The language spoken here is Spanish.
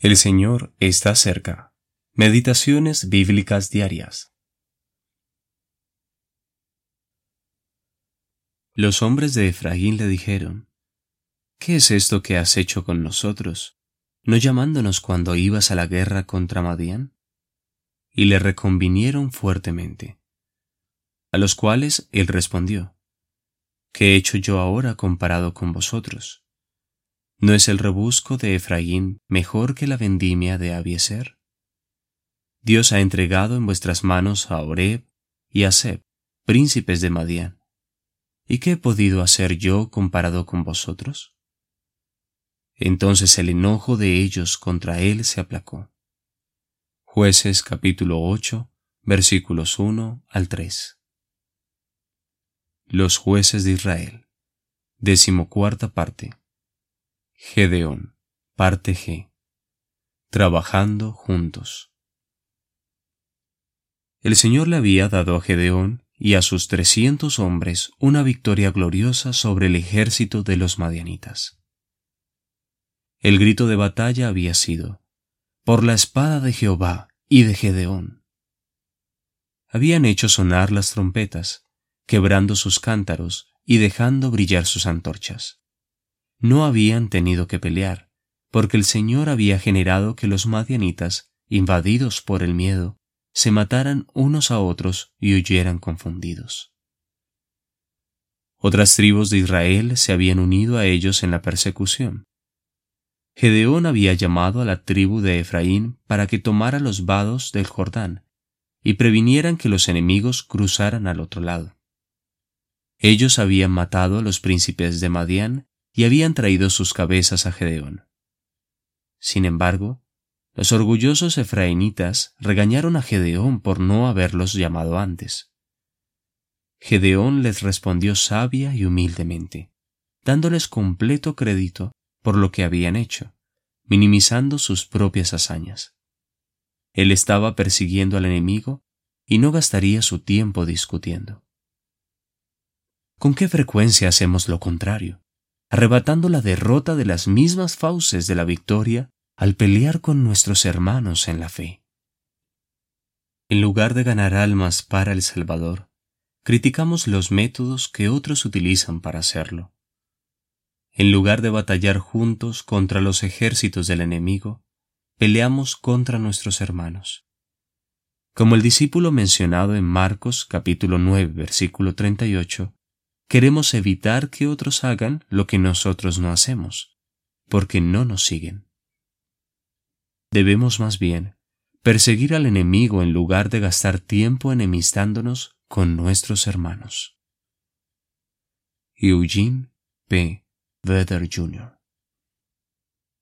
El Señor está cerca. Meditaciones bíblicas diarias. Los hombres de Efraín le dijeron, ¿Qué es esto que has hecho con nosotros, no llamándonos cuando ibas a la guerra contra Madián? Y le reconvinieron fuertemente. A los cuales él respondió, ¿Qué he hecho yo ahora comparado con vosotros? ¿No es el rebusco de Efraín mejor que la vendimia de Abieser? Dios ha entregado en vuestras manos a Oreb y a Seb, príncipes de Madián. ¿Y qué he podido hacer yo comparado con vosotros? Entonces el enojo de ellos contra él se aplacó. Jueces capítulo 8, versículos 1 al 3. Los jueces de Israel. Decimocuarta parte. Gedeón, parte G. Trabajando juntos. El Señor le había dado a Gedeón y a sus trescientos hombres una victoria gloriosa sobre el ejército de los madianitas. El grito de batalla había sido, por la espada de Jehová y de Gedeón. Habían hecho sonar las trompetas, quebrando sus cántaros y dejando brillar sus antorchas no habían tenido que pelear, porque el Señor había generado que los madianitas, invadidos por el miedo, se mataran unos a otros y huyeran confundidos. Otras tribus de Israel se habían unido a ellos en la persecución. Gedeón había llamado a la tribu de Efraín para que tomara los vados del Jordán y previnieran que los enemigos cruzaran al otro lado. Ellos habían matado a los príncipes de Madián y habían traído sus cabezas a Gedeón. Sin embargo, los orgullosos efraínitas regañaron a Gedeón por no haberlos llamado antes. Gedeón les respondió sabia y humildemente, dándoles completo crédito por lo que habían hecho, minimizando sus propias hazañas. Él estaba persiguiendo al enemigo y no gastaría su tiempo discutiendo. ¿Con qué frecuencia hacemos lo contrario? Arrebatando la derrota de las mismas fauces de la victoria al pelear con nuestros hermanos en la fe. En lugar de ganar almas para el Salvador, criticamos los métodos que otros utilizan para hacerlo. En lugar de batallar juntos contra los ejércitos del enemigo, peleamos contra nuestros hermanos. Como el discípulo mencionado en Marcos capítulo 9 versículo 38, Queremos evitar que otros hagan lo que nosotros no hacemos, porque no nos siguen. Debemos más bien perseguir al enemigo en lugar de gastar tiempo enemistándonos con nuestros hermanos. Eugene P. Vedder Jr.